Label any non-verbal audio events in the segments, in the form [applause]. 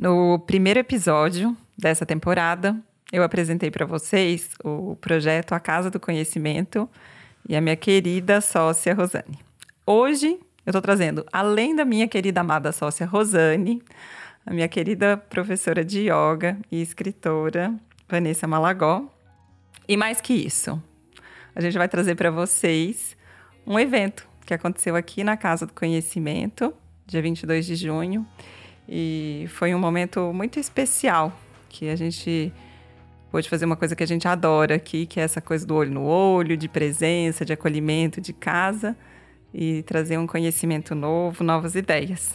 No primeiro episódio dessa temporada, eu apresentei para vocês o projeto A Casa do Conhecimento e a minha querida sócia Rosane. Hoje eu estou trazendo, além da minha querida amada sócia Rosane, a minha querida professora de yoga e escritora Vanessa Malagó. E mais que isso, a gente vai trazer para vocês um evento que aconteceu aqui na Casa do Conhecimento, dia 22 de junho, e foi um momento muito especial que a gente pôde fazer uma coisa que a gente adora aqui, que é essa coisa do olho no olho, de presença, de acolhimento, de casa e trazer um conhecimento novo, novas ideias.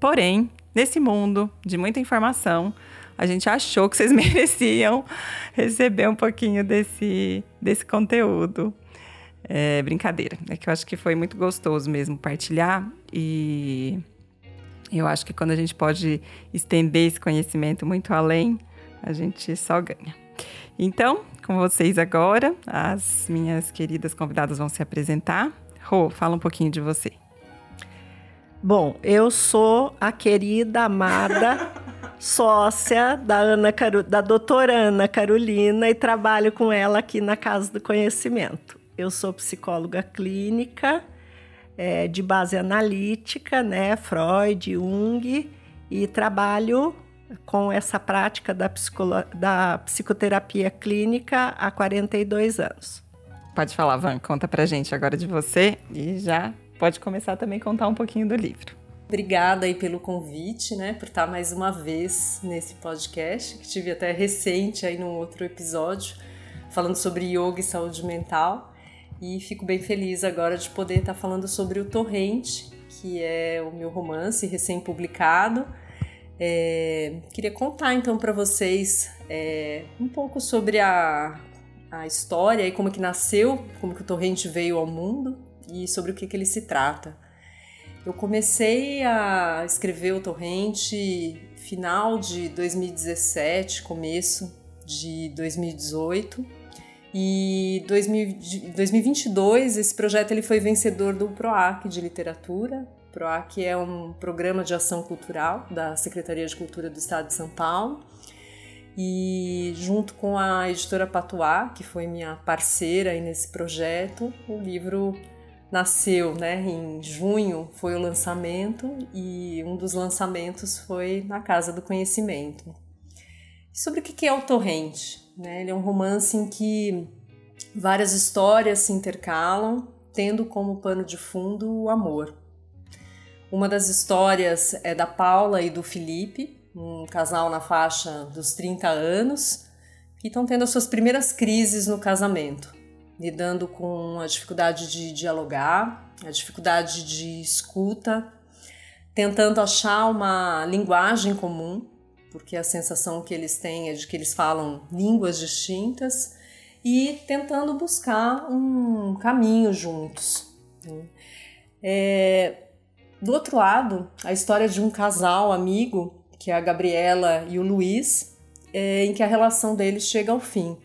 Porém, nesse mundo de muita informação, a gente achou que vocês [laughs] mereciam receber um pouquinho desse, desse conteúdo. É brincadeira, é que eu acho que foi muito gostoso mesmo partilhar e eu acho que quando a gente pode estender esse conhecimento muito além, a gente só ganha. Então, com vocês agora, as minhas queridas convidadas vão se apresentar. Rô, fala um pouquinho de você. Bom, eu sou a querida, amada [laughs] sócia da, Ana Caru, da doutora Ana Carolina e trabalho com ela aqui na Casa do Conhecimento. Eu sou psicóloga clínica, é, de base analítica, né, Freud, Jung, e trabalho com essa prática da, da psicoterapia clínica há 42 anos. Pode falar, Van, conta pra gente agora de você e já pode começar também a contar um pouquinho do livro. Obrigada aí pelo convite, né, por estar mais uma vez nesse podcast, que tive até recente aí num outro episódio, falando sobre yoga e saúde mental. E fico bem feliz agora de poder estar falando sobre o Torrente, que é o meu romance recém-publicado. É, queria contar então para vocês é, um pouco sobre a, a história e como que nasceu, como que o Torrente veio ao mundo e sobre o que, que ele se trata. Eu comecei a escrever o Torrente final de 2017, começo de 2018 e 2022 esse projeto ele foi vencedor do PROAC de literatura. O PROAC é um programa de ação cultural da Secretaria de Cultura do Estado de São Paulo. E junto com a editora Patuá, que foi minha parceira nesse projeto, o livro nasceu, né, em junho foi o lançamento e um dos lançamentos foi na Casa do Conhecimento. Sobre o que é o Torrente? Né? Ele é um romance em que várias histórias se intercalam, tendo como pano de fundo o amor. Uma das histórias é da Paula e do Felipe, um casal na faixa dos 30 anos, que estão tendo as suas primeiras crises no casamento, lidando com a dificuldade de dialogar, a dificuldade de escuta, tentando achar uma linguagem comum porque a sensação que eles têm é de que eles falam línguas distintas e tentando buscar um caminho juntos. Né? É, do outro lado, a história de um casal amigo, que é a Gabriela e o Luiz, é, em que a relação deles chega ao fim.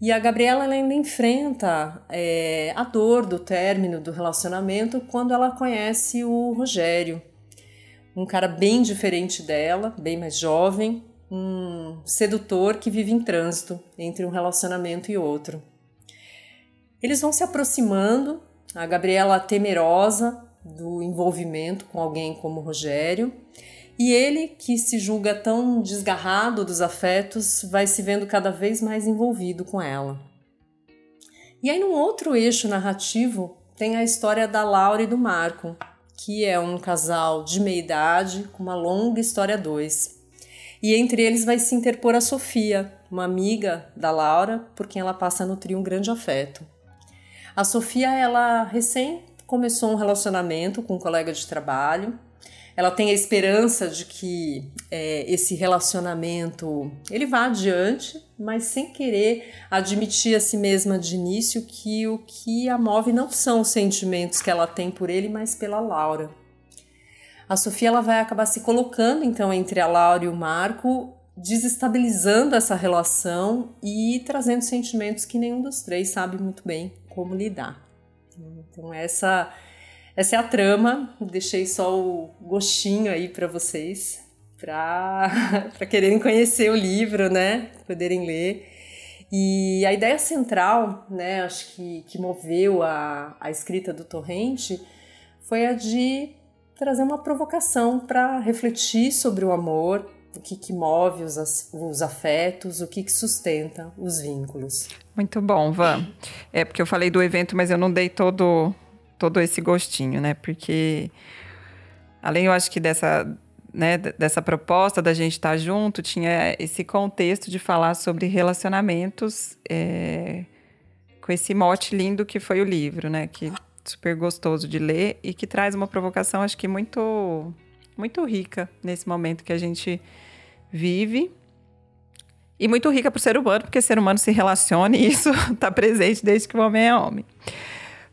E a Gabriela ainda enfrenta é, a dor do término do relacionamento quando ela conhece o Rogério, um cara bem diferente dela, bem mais jovem, um sedutor que vive em trânsito entre um relacionamento e outro. Eles vão se aproximando, a Gabriela temerosa do envolvimento com alguém como Rogério, e ele, que se julga tão desgarrado dos afetos, vai se vendo cada vez mais envolvido com ela. E aí, num outro eixo narrativo, tem a história da Laura e do Marco, que é um casal de meia idade com uma longa história dois. E entre eles vai se interpor a Sofia, uma amiga da Laura, por quem ela passa a nutrir um grande afeto. A Sofia, ela recém começou um relacionamento com um colega de trabalho ela tem a esperança de que é, esse relacionamento ele vá adiante, mas sem querer admitir a si mesma de início que o que a move não são os sentimentos que ela tem por ele, mas pela Laura. A Sofia ela vai acabar se colocando então entre a Laura e o Marco, desestabilizando essa relação e trazendo sentimentos que nenhum dos três sabe muito bem como lidar. Então essa essa é a trama, deixei só o gostinho aí para vocês, para [laughs] quererem conhecer o livro, né? Poderem ler. E a ideia central, né, acho que, que moveu a, a escrita do Torrente foi a de trazer uma provocação para refletir sobre o amor, o que, que move os, os afetos, o que, que sustenta os vínculos. Muito bom, Van. É porque eu falei do evento, mas eu não dei todo, todo esse gostinho, né? Porque além, eu acho que dessa, né, dessa proposta da gente estar junto, tinha esse contexto de falar sobre relacionamentos é, com esse mote lindo que foi o livro, né? Que super gostoso de ler e que traz uma provocação, acho que muito muito rica nesse momento que a gente vive. E muito rica para o ser humano, porque ser humano se relaciona e isso está [laughs] presente desde que o homem é homem.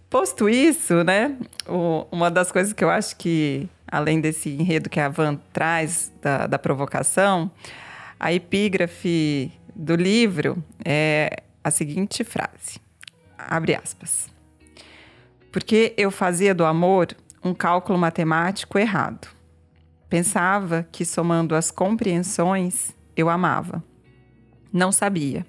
Posto isso, né? O, uma das coisas que eu acho que, além desse enredo que a Van traz da, da provocação, a epígrafe do livro é a seguinte frase: abre aspas. Porque eu fazia do amor um cálculo matemático errado Pensava que somando as compreensões eu amava. Não sabia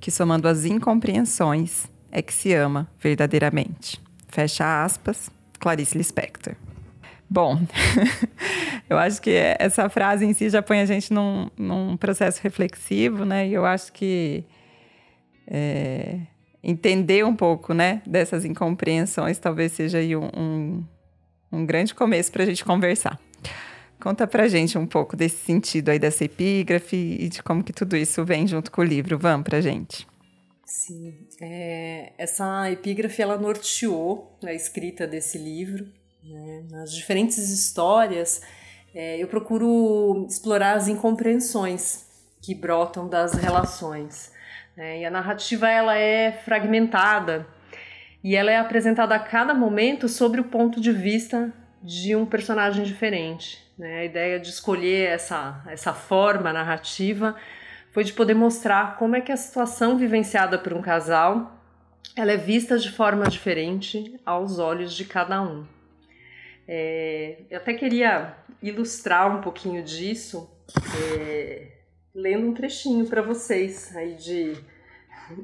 que somando as incompreensões é que se ama verdadeiramente. Fecha aspas, Clarice Lispector. Bom, [laughs] eu acho que essa frase em si já põe a gente num, num processo reflexivo, né? E eu acho que é, entender um pouco, né, dessas incompreensões talvez seja aí um, um, um grande começo para a gente conversar. Conta pra gente um pouco desse sentido aí dessa epígrafe e de como que tudo isso vem junto com o livro. Vamos pra gente. Sim, é, essa epígrafe ela norteou a escrita desse livro. Né? Nas diferentes histórias, é, eu procuro explorar as incompreensões que brotam das relações. Né? E a narrativa ela é fragmentada e ela é apresentada a cada momento sobre o ponto de vista de um personagem diferente. Né? A ideia de escolher essa, essa forma narrativa foi de poder mostrar como é que a situação vivenciada por um casal ela é vista de forma diferente aos olhos de cada um. É, eu até queria ilustrar um pouquinho disso é, lendo um trechinho para vocês aí de,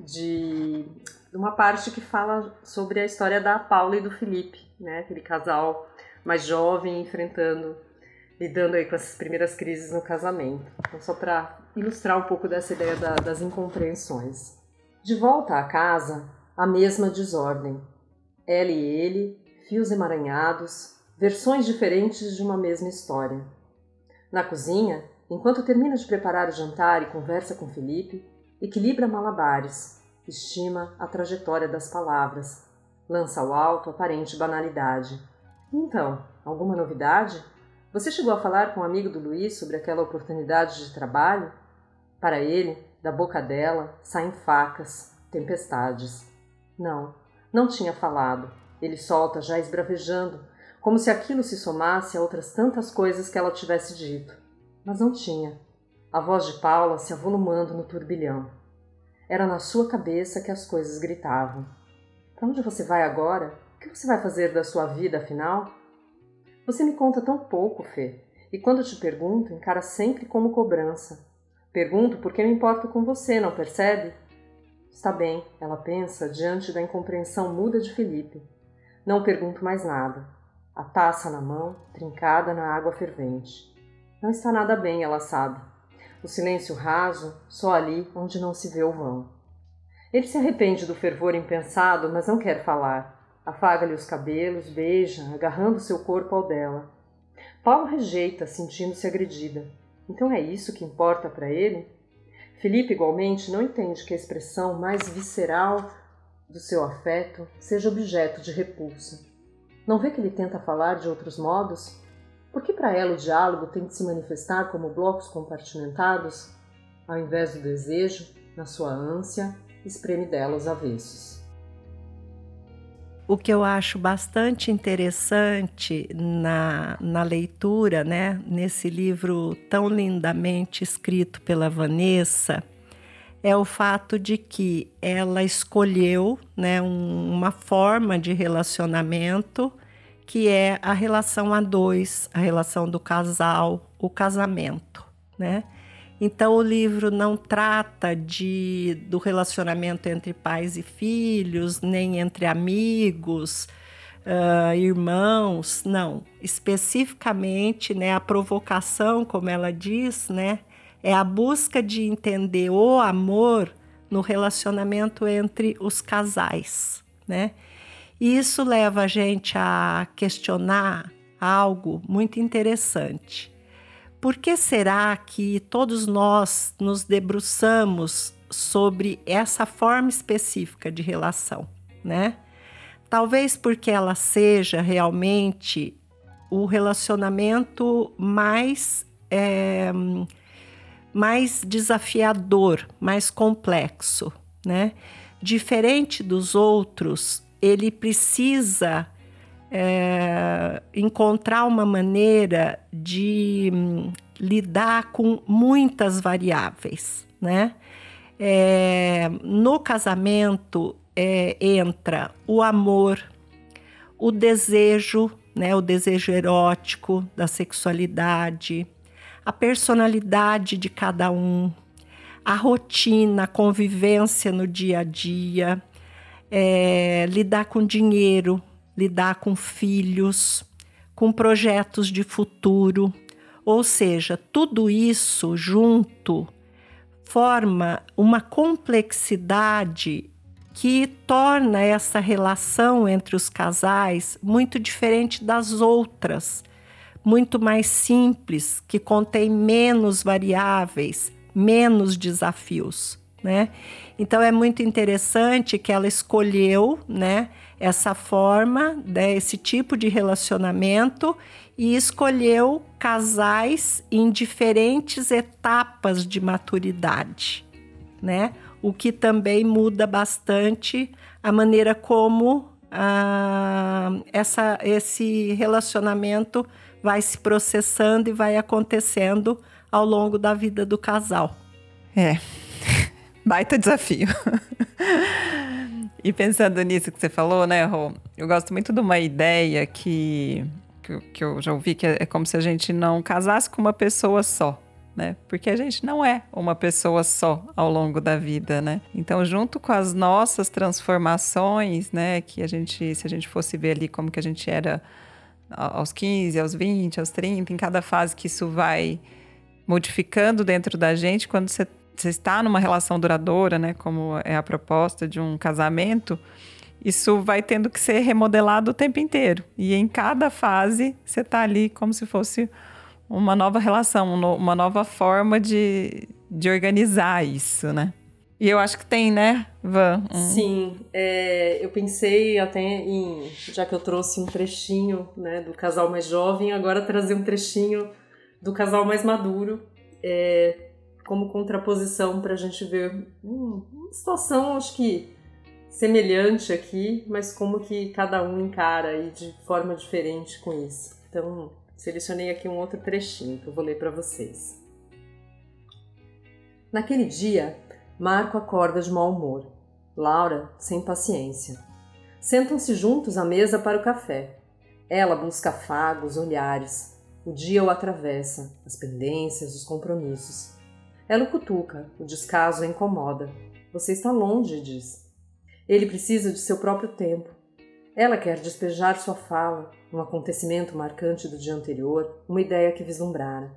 de uma parte que fala sobre a história da Paula e do Felipe, né? aquele casal mais jovem enfrentando lidando aí com essas primeiras crises no casamento. Então, só para ilustrar um pouco dessa ideia da, das incompreensões. De volta à casa, a mesma desordem. Ela e ele, fios emaranhados, versões diferentes de uma mesma história. Na cozinha, enquanto termina de preparar o jantar e conversa com Felipe, equilibra malabares, estima a trajetória das palavras, lança ao alto aparente banalidade. Então, alguma novidade? Você chegou a falar com um amigo do Luiz sobre aquela oportunidade de trabalho? Para ele, da boca dela saem facas, tempestades. Não, não tinha falado. Ele solta já esbravejando, como se aquilo se somasse a outras tantas coisas que ela tivesse dito. Mas não tinha. A voz de Paula se avolumando no turbilhão. Era na sua cabeça que as coisas gritavam. Para onde você vai agora? O que você vai fazer da sua vida, afinal? Você me conta tão pouco, Fê, e quando te pergunto, encara sempre como cobrança. Pergunto porque me importo com você, não percebe? Está bem, ela pensa diante da incompreensão muda de Felipe. Não pergunto mais nada. A taça na mão, trincada na água fervente. Não está nada bem, ela sabe. O silêncio raso, só ali onde não se vê o vão. Ele se arrepende do fervor impensado, mas não quer falar. Afaga-lhe os cabelos, beija, agarrando seu corpo ao dela. Paulo rejeita, sentindo-se agredida. Então é isso que importa para ele? Felipe, igualmente, não entende que a expressão mais visceral do seu afeto seja objeto de repulsa. Não vê que ele tenta falar de outros modos? Por que para ela o diálogo tem de se manifestar como blocos compartimentados? Ao invés do desejo, na sua ânsia, espreme dela os avessos. O que eu acho bastante interessante na, na leitura, né, nesse livro tão lindamente escrito pela Vanessa, é o fato de que ela escolheu né, um, uma forma de relacionamento que é a relação a dois, a relação do casal, o casamento, né? Então o livro não trata de do relacionamento entre pais e filhos, nem entre amigos, uh, irmãos, não. Especificamente, né, a provocação, como ela diz, né, é a busca de entender o amor no relacionamento entre os casais, né? E isso leva a gente a questionar algo muito interessante. Por que será que todos nós nos debruçamos sobre essa forma específica de relação, né? Talvez porque ela seja realmente o relacionamento mais é, mais desafiador, mais complexo, né? Diferente dos outros, ele precisa é, encontrar uma maneira de hum, lidar com muitas variáveis, né? É, no casamento é, entra o amor, o desejo, né? O desejo erótico da sexualidade, a personalidade de cada um, a rotina, a convivência no dia a dia, é, lidar com dinheiro, lidar com filhos, com projetos de futuro. Ou seja, tudo isso junto forma uma complexidade que torna essa relação entre os casais muito diferente das outras muito mais simples, que contém menos variáveis, menos desafios, né? Então é muito interessante que ela escolheu, né, essa forma, né, esse tipo de relacionamento e escolheu casais em diferentes etapas de maturidade, né? O que também muda bastante a maneira como ah, essa, esse relacionamento vai se processando e vai acontecendo ao longo da vida do casal. É, baita desafio. e pensando nisso que você falou, né, Rô? Eu gosto muito de uma ideia que, que, que eu já ouvi, que é, é como se a gente não casasse com uma pessoa só. Né? Porque a gente não é uma pessoa só ao longo da vida, né? Então, junto com as nossas transformações, né, que a gente, se a gente fosse ver ali como que a gente era aos 15, aos 20, aos 30, em cada fase que isso vai modificando dentro da gente, quando você, você está numa relação duradoura, né, como é a proposta de um casamento, isso vai tendo que ser remodelado o tempo inteiro. E em cada fase você está ali como se fosse uma nova relação, uma nova forma de, de organizar isso, né? E eu acho que tem, né, Van? Sim, é, eu pensei até em, já que eu trouxe um trechinho né, do casal mais jovem, agora trazer um trechinho do casal mais maduro, é, como contraposição para a gente ver hum, uma situação, acho que semelhante aqui, mas como que cada um encara aí de forma diferente com isso. Então, selecionei aqui um outro trechinho que eu vou ler para vocês. Naquele dia, Marco acorda de mau humor. Laura, sem paciência. Sentam-se juntos à mesa para o café. Ela busca afagos, olhares. O dia o atravessa, as pendências, os compromissos. Ela o cutuca, o descaso a incomoda. Você está longe, diz. Ele precisa de seu próprio tempo. Ela quer despejar sua fala, um acontecimento marcante do dia anterior, uma ideia que vislumbrara.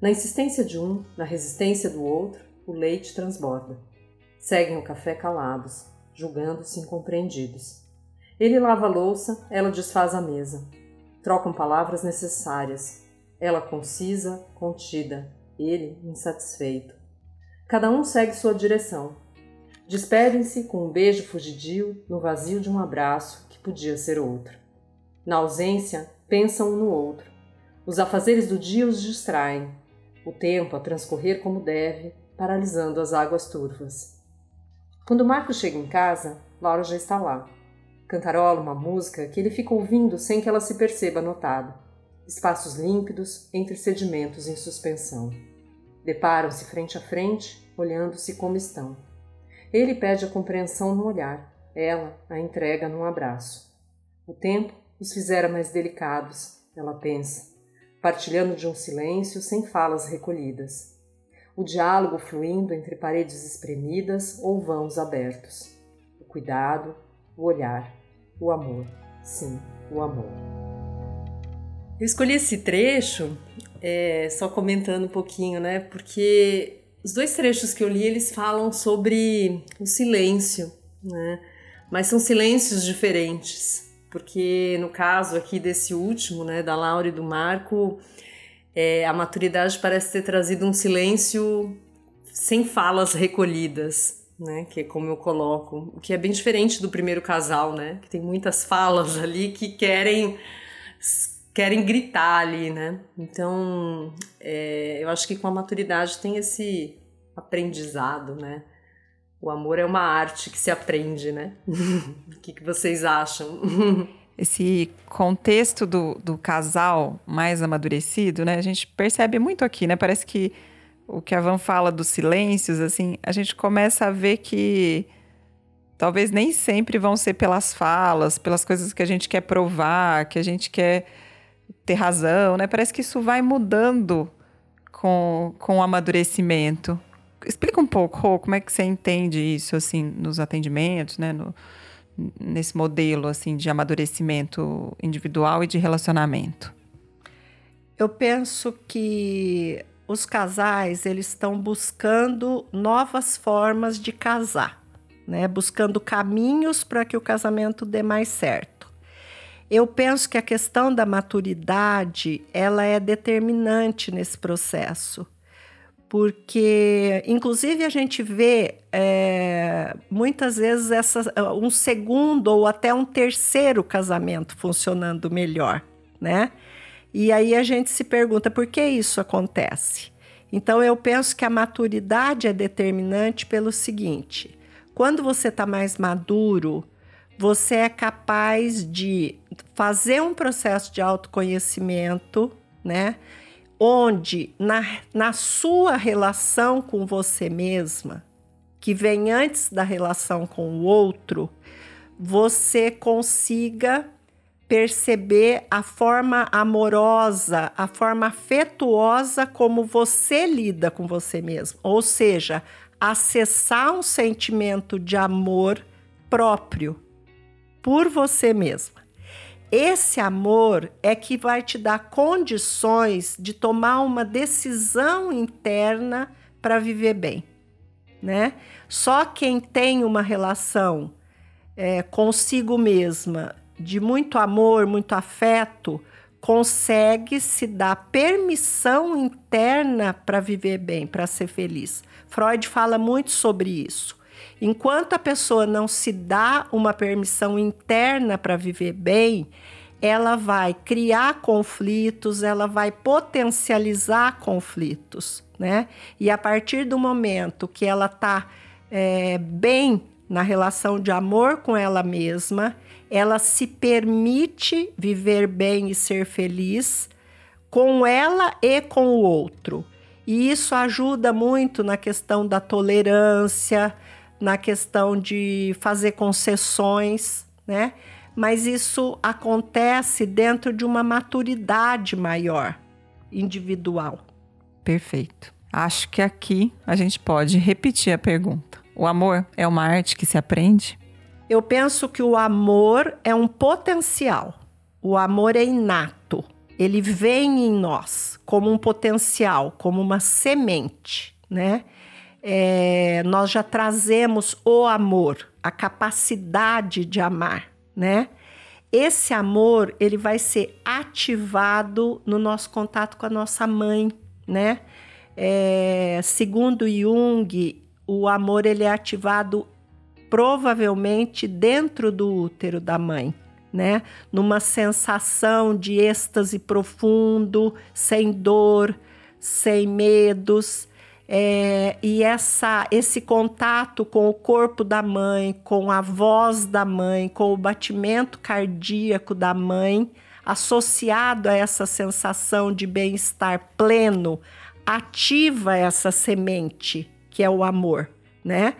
Na insistência de um, na resistência do outro, o leite transborda. Seguem o café calados, julgando-se incompreendidos. Ele lava a louça, ela desfaz a mesa. Trocam palavras necessárias. Ela concisa, contida, ele insatisfeito. Cada um segue sua direção. Despedem-se com um beijo fugidio no vazio de um abraço que podia ser outro. Na ausência, pensam um no outro. Os afazeres do dia os distraem. O tempo a transcorrer como deve, paralisando as águas turvas. Quando Marco chega em casa, Laura já está lá. Cantarola uma música que ele fica ouvindo sem que ela se perceba notada. Espaços límpidos entre sedimentos em suspensão. Deparam-se frente a frente, olhando-se como estão. Ele pede a compreensão no olhar, ela a entrega num abraço. O tempo os fizera mais delicados, ela pensa, partilhando de um silêncio sem falas recolhidas. O diálogo fluindo entre paredes espremidas ou vãos abertos. O cuidado, o olhar, o amor. Sim, o amor. Eu escolhi esse trecho, é, só comentando um pouquinho, né? Porque os dois trechos que eu li, eles falam sobre o silêncio, né? Mas são silêncios diferentes, porque no caso aqui desse último, né, da Laura e do Marco, é, a maturidade parece ter trazido um silêncio sem falas recolhidas, né, que é como eu coloco, o que é bem diferente do primeiro casal, né, que tem muitas falas ali que querem querem gritar ali, né? Então, é, eu acho que com a maturidade tem esse aprendizado, né? O amor é uma arte que se aprende, né? [laughs] o que, que vocês acham? [laughs] Esse contexto do, do casal mais amadurecido, né? A gente percebe muito aqui, né? Parece que o que a Van fala dos silêncios, assim, a gente começa a ver que talvez nem sempre vão ser pelas falas, pelas coisas que a gente quer provar, que a gente quer ter razão, né? Parece que isso vai mudando com, com o amadurecimento. Explica um pouco, como é que você entende isso, assim, nos atendimentos, né? No, nesse modelo, assim, de amadurecimento individual e de relacionamento. Eu penso que os casais, eles estão buscando novas formas de casar, né? Buscando caminhos para que o casamento dê mais certo. Eu penso que a questão da maturidade ela é determinante nesse processo, porque inclusive a gente vê é, muitas vezes essa, um segundo ou até um terceiro casamento funcionando melhor, né? E aí a gente se pergunta por que isso acontece. Então eu penso que a maturidade é determinante pelo seguinte: quando você está mais maduro, você é capaz de fazer um processo de autoconhecimento, né? Onde na, na sua relação com você mesma, que vem antes da relação com o outro, você consiga perceber a forma amorosa, a forma afetuosa como você lida com você mesmo. Ou seja, acessar um sentimento de amor próprio por você mesma. Esse amor é que vai te dar condições de tomar uma decisão interna para viver bem, né? Só quem tem uma relação é, consigo mesma de muito amor, muito afeto, consegue se dar permissão interna para viver bem, para ser feliz. Freud fala muito sobre isso. Enquanto a pessoa não se dá uma permissão interna para viver bem, ela vai criar conflitos, ela vai potencializar conflitos, né? E a partir do momento que ela está é, bem na relação de amor com ela mesma, ela se permite viver bem e ser feliz com ela e com o outro. E isso ajuda muito na questão da tolerância, na questão de fazer concessões, né? Mas isso acontece dentro de uma maturidade maior, individual. Perfeito. Acho que aqui a gente pode repetir a pergunta. O amor é uma arte que se aprende? Eu penso que o amor é um potencial. O amor é inato. Ele vem em nós como um potencial, como uma semente, né? É, nós já trazemos o amor, a capacidade de amar, né? Esse amor ele vai ser ativado no nosso contato com a nossa mãe, né? É, segundo Jung, o amor ele é ativado provavelmente dentro do útero da mãe, né? Numa sensação de êxtase profundo, sem dor, sem medos. É, e essa, esse contato com o corpo da mãe, com a voz da mãe, com o batimento cardíaco da mãe, associado a essa sensação de bem-estar pleno, ativa essa semente que é o amor, né?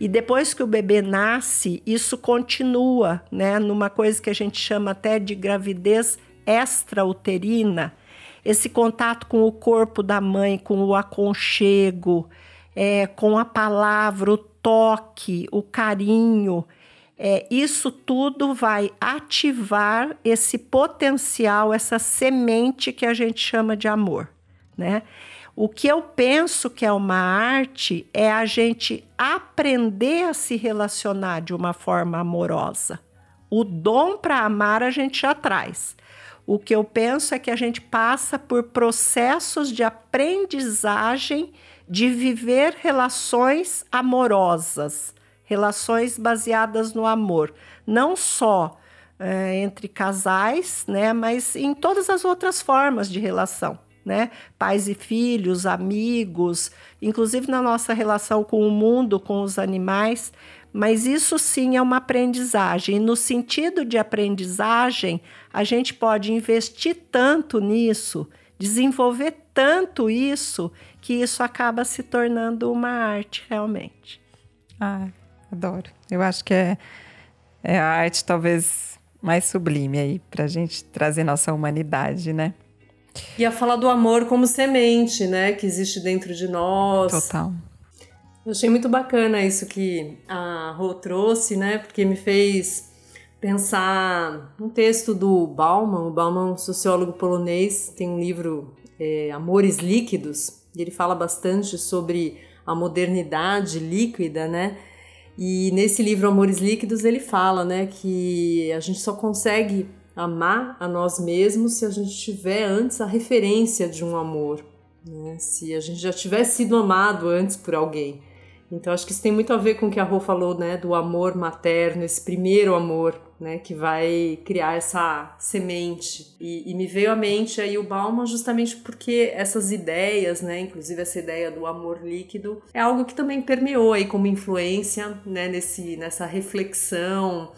E depois que o bebê nasce, isso continua, né, numa coisa que a gente chama até de gravidez extrauterina. Esse contato com o corpo da mãe, com o aconchego, é, com a palavra, o toque, o carinho. É, isso tudo vai ativar esse potencial, essa semente que a gente chama de amor, né? O que eu penso que é uma arte é a gente aprender a se relacionar de uma forma amorosa. O dom para amar a gente já traz. O que eu penso é que a gente passa por processos de aprendizagem de viver relações amorosas, relações baseadas no amor, não só é, entre casais, né, mas em todas as outras formas de relação né? Pais e filhos, amigos, inclusive na nossa relação com o mundo, com os animais. Mas isso sim é uma aprendizagem. E no sentido de aprendizagem, a gente pode investir tanto nisso, desenvolver tanto isso, que isso acaba se tornando uma arte realmente. Ah, adoro. Eu acho que é, é a arte talvez mais sublime aí, para a gente trazer nossa humanidade, né? Ia falar do amor como semente, né? Que existe dentro de nós. Total. Eu achei muito bacana isso que a Rô trouxe, né? Porque me fez pensar um texto do Bauman. O Bauman é sociólogo polonês, tem um livro é, Amores Líquidos, e ele fala bastante sobre a modernidade líquida, né? E nesse livro Amores Líquidos ele fala, né, que a gente só consegue amar a nós mesmos se a gente tiver antes a referência de um amor, né? se a gente já tivesse sido amado antes por alguém. Então acho que isso tem muito a ver com o que a Rô falou, né, do amor materno, esse primeiro amor, né, que vai criar essa semente. E, e, me veio à mente aí o Bauman justamente porque essas ideias, né, inclusive essa ideia do amor líquido, é algo que também permeou aí como influência, né, nesse, nessa reflexão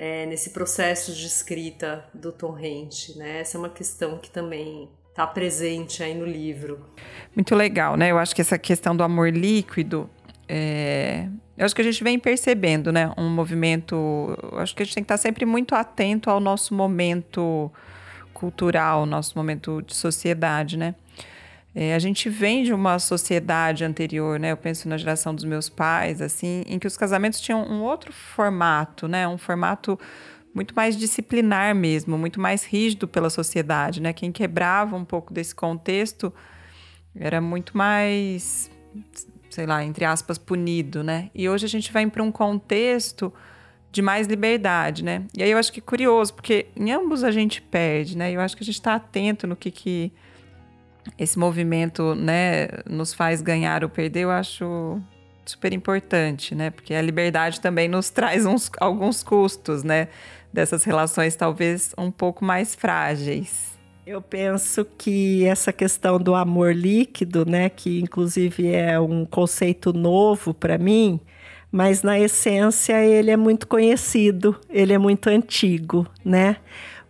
é, nesse processo de escrita do Torrente, né? Essa é uma questão que também está presente aí no livro. Muito legal, né? Eu acho que essa questão do amor líquido, é... eu acho que a gente vem percebendo, né? Um movimento. Acho que a gente tem que estar sempre muito atento ao nosso momento cultural, nosso momento de sociedade, né? É, a gente vem de uma sociedade anterior, né? Eu penso na geração dos meus pais, assim, em que os casamentos tinham um outro formato, né? Um formato muito mais disciplinar mesmo, muito mais rígido pela sociedade, né? Quem quebrava um pouco desse contexto era muito mais, sei lá, entre aspas, punido, né? E hoje a gente vai para um contexto de mais liberdade, né? E aí eu acho que é curioso, porque em ambos a gente perde, né? Eu acho que a gente está atento no que que esse movimento né, nos faz ganhar ou perder, eu acho super importante, né? Porque a liberdade também nos [laughs] traz uns, alguns custos, né? Dessas relações talvez um pouco mais frágeis. Eu penso que essa questão do amor líquido, né, que inclusive é um conceito novo para mim, mas na essência ele é muito conhecido, ele é muito antigo, né?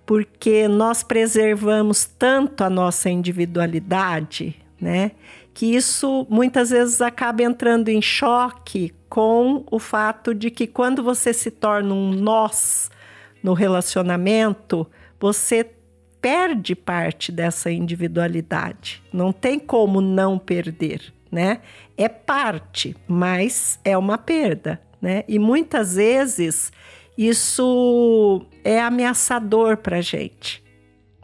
porque nós preservamos tanto a nossa individualidade, né? Que isso muitas vezes acaba entrando em choque com o fato de que quando você se torna um nós no relacionamento, você perde parte dessa individualidade. Não tem como não perder, né? É parte, mas é uma perda, né? E muitas vezes isso é ameaçador para gente,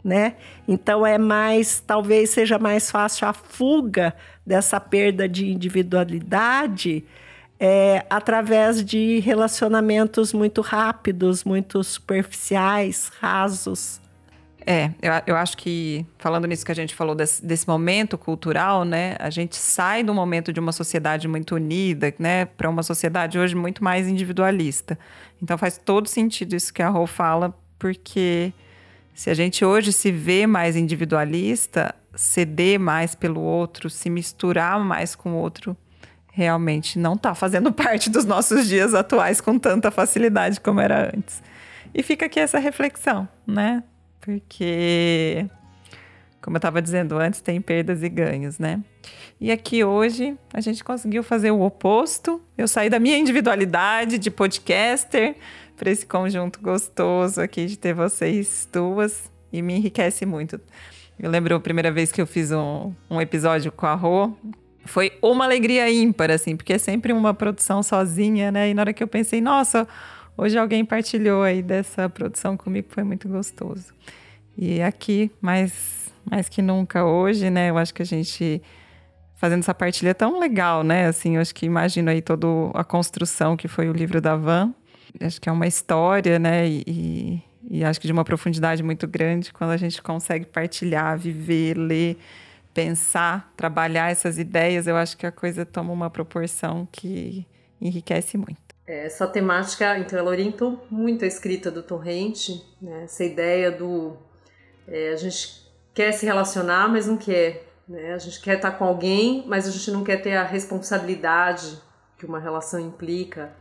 né? Então é mais, talvez seja mais fácil a fuga dessa perda de individualidade é, através de relacionamentos muito rápidos, muito superficiais, rasos. É, eu, eu acho que, falando nisso que a gente falou desse, desse, momento cultural, né? A gente sai do momento de uma sociedade muito unida, né? Para uma sociedade hoje muito mais individualista. Então faz todo sentido isso que a Rô fala, porque se a gente hoje se vê mais individualista, ceder mais pelo outro, se misturar mais com o outro, realmente não está fazendo [laughs] parte dos nossos dias atuais com tanta facilidade como era antes. E fica aqui essa reflexão, né? Porque, como eu estava dizendo antes, tem perdas e ganhos, né? E aqui hoje a gente conseguiu fazer o oposto. Eu saí da minha individualidade de podcaster para esse conjunto gostoso aqui de ter vocês duas e me enriquece muito. Eu lembro a primeira vez que eu fiz um, um episódio com a Rô, foi uma alegria ímpar, assim, porque é sempre uma produção sozinha, né? E na hora que eu pensei, nossa, hoje alguém partilhou aí dessa produção comigo, foi muito gostoso. E aqui, mais, mais que nunca hoje, né? Eu acho que a gente fazendo essa partilha tão legal, né? Assim, eu acho que imagino aí toda a construção que foi o livro da Van. Acho que é uma história, né? E, e acho que de uma profundidade muito grande quando a gente consegue partilhar, viver, ler, pensar, trabalhar essas ideias, eu acho que a coisa toma uma proporção que enriquece muito. Essa temática, então, ela orientou muito a escrita do Torrente, né? essa ideia do é, a gente quer se relacionar, mas não quer. Né? A gente quer estar com alguém, mas a gente não quer ter a responsabilidade que uma relação implica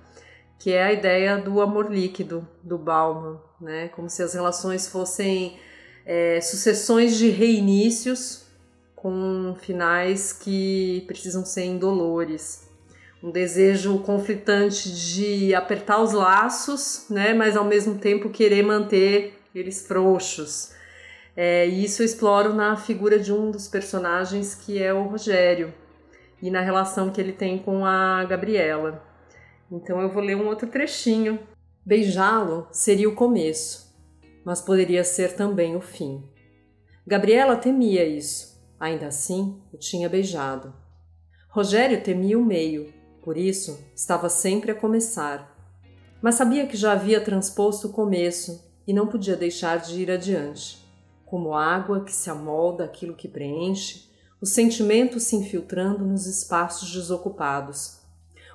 que é a ideia do amor líquido do Bauman, né? Como se as relações fossem é, sucessões de reinícios com finais que precisam ser indolores. Um desejo conflitante de apertar os laços, né? Mas ao mesmo tempo querer manter eles frouxos. É, isso eu exploro na figura de um dos personagens que é o Rogério e na relação que ele tem com a Gabriela. Então eu vou ler um outro trechinho. Beijá-lo seria o começo, mas poderia ser também o fim. Gabriela temia isso, ainda assim o tinha beijado. Rogério temia o meio, por isso estava sempre a começar. Mas sabia que já havia transposto o começo e não podia deixar de ir adiante. Como água que se amolda aquilo que preenche, o sentimento se infiltrando nos espaços desocupados,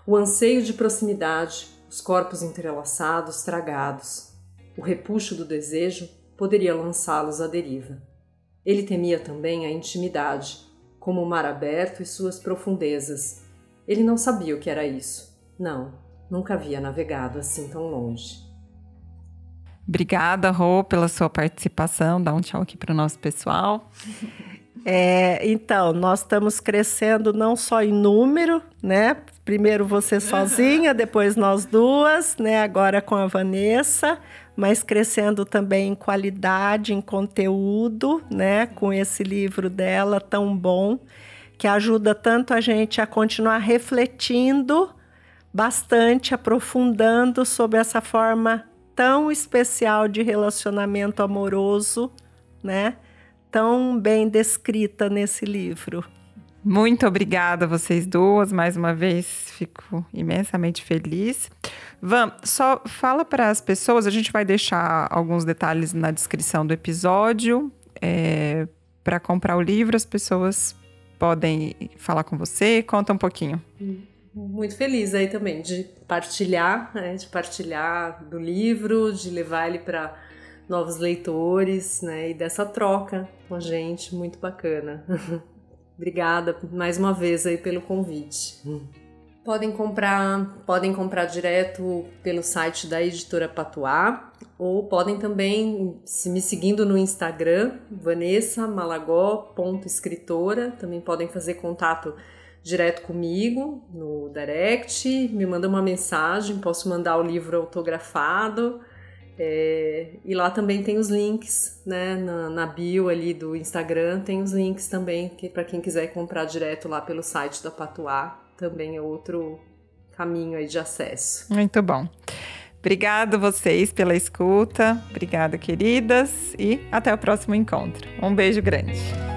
o anseio de proximidade, os corpos entrelaçados, tragados. O repuxo do desejo poderia lançá-los à deriva. Ele temia também a intimidade, como o mar aberto e suas profundezas. Ele não sabia o que era isso. Não, nunca havia navegado assim tão longe. Obrigada, Rô, pela sua participação. Dá um tchau aqui para o nosso pessoal. [laughs] É, então, nós estamos crescendo não só em número, né? Primeiro você [laughs] sozinha, depois nós duas, né? Agora com a Vanessa, mas crescendo também em qualidade, em conteúdo, né? Com esse livro dela tão bom, que ajuda tanto a gente a continuar refletindo bastante, aprofundando sobre essa forma tão especial de relacionamento amoroso, né? tão bem descrita nesse livro. Muito obrigada vocês duas, mais uma vez, fico imensamente feliz. Van, só fala para as pessoas, a gente vai deixar alguns detalhes na descrição do episódio. É, para comprar o livro, as pessoas podem falar com você, conta um pouquinho. Muito feliz aí também de partilhar, né, de partilhar do livro, de levar ele para novos leitores, né? E dessa troca com a gente, muito bacana. [laughs] Obrigada mais uma vez aí pelo convite. Podem comprar, podem comprar direto pelo site da editora Patuá ou podem também se me seguindo no Instagram, vanessamalagó.escritora, também podem fazer contato direto comigo no direct, me manda uma mensagem, posso mandar o livro autografado é, e lá também tem os links, né? Na, na, bio ali do Instagram tem os links também, que para quem quiser comprar direto lá pelo site da Patuá, também é outro caminho aí de acesso. Muito bom. Obrigado vocês pela escuta. Obrigada, queridas, e até o próximo encontro. Um beijo grande.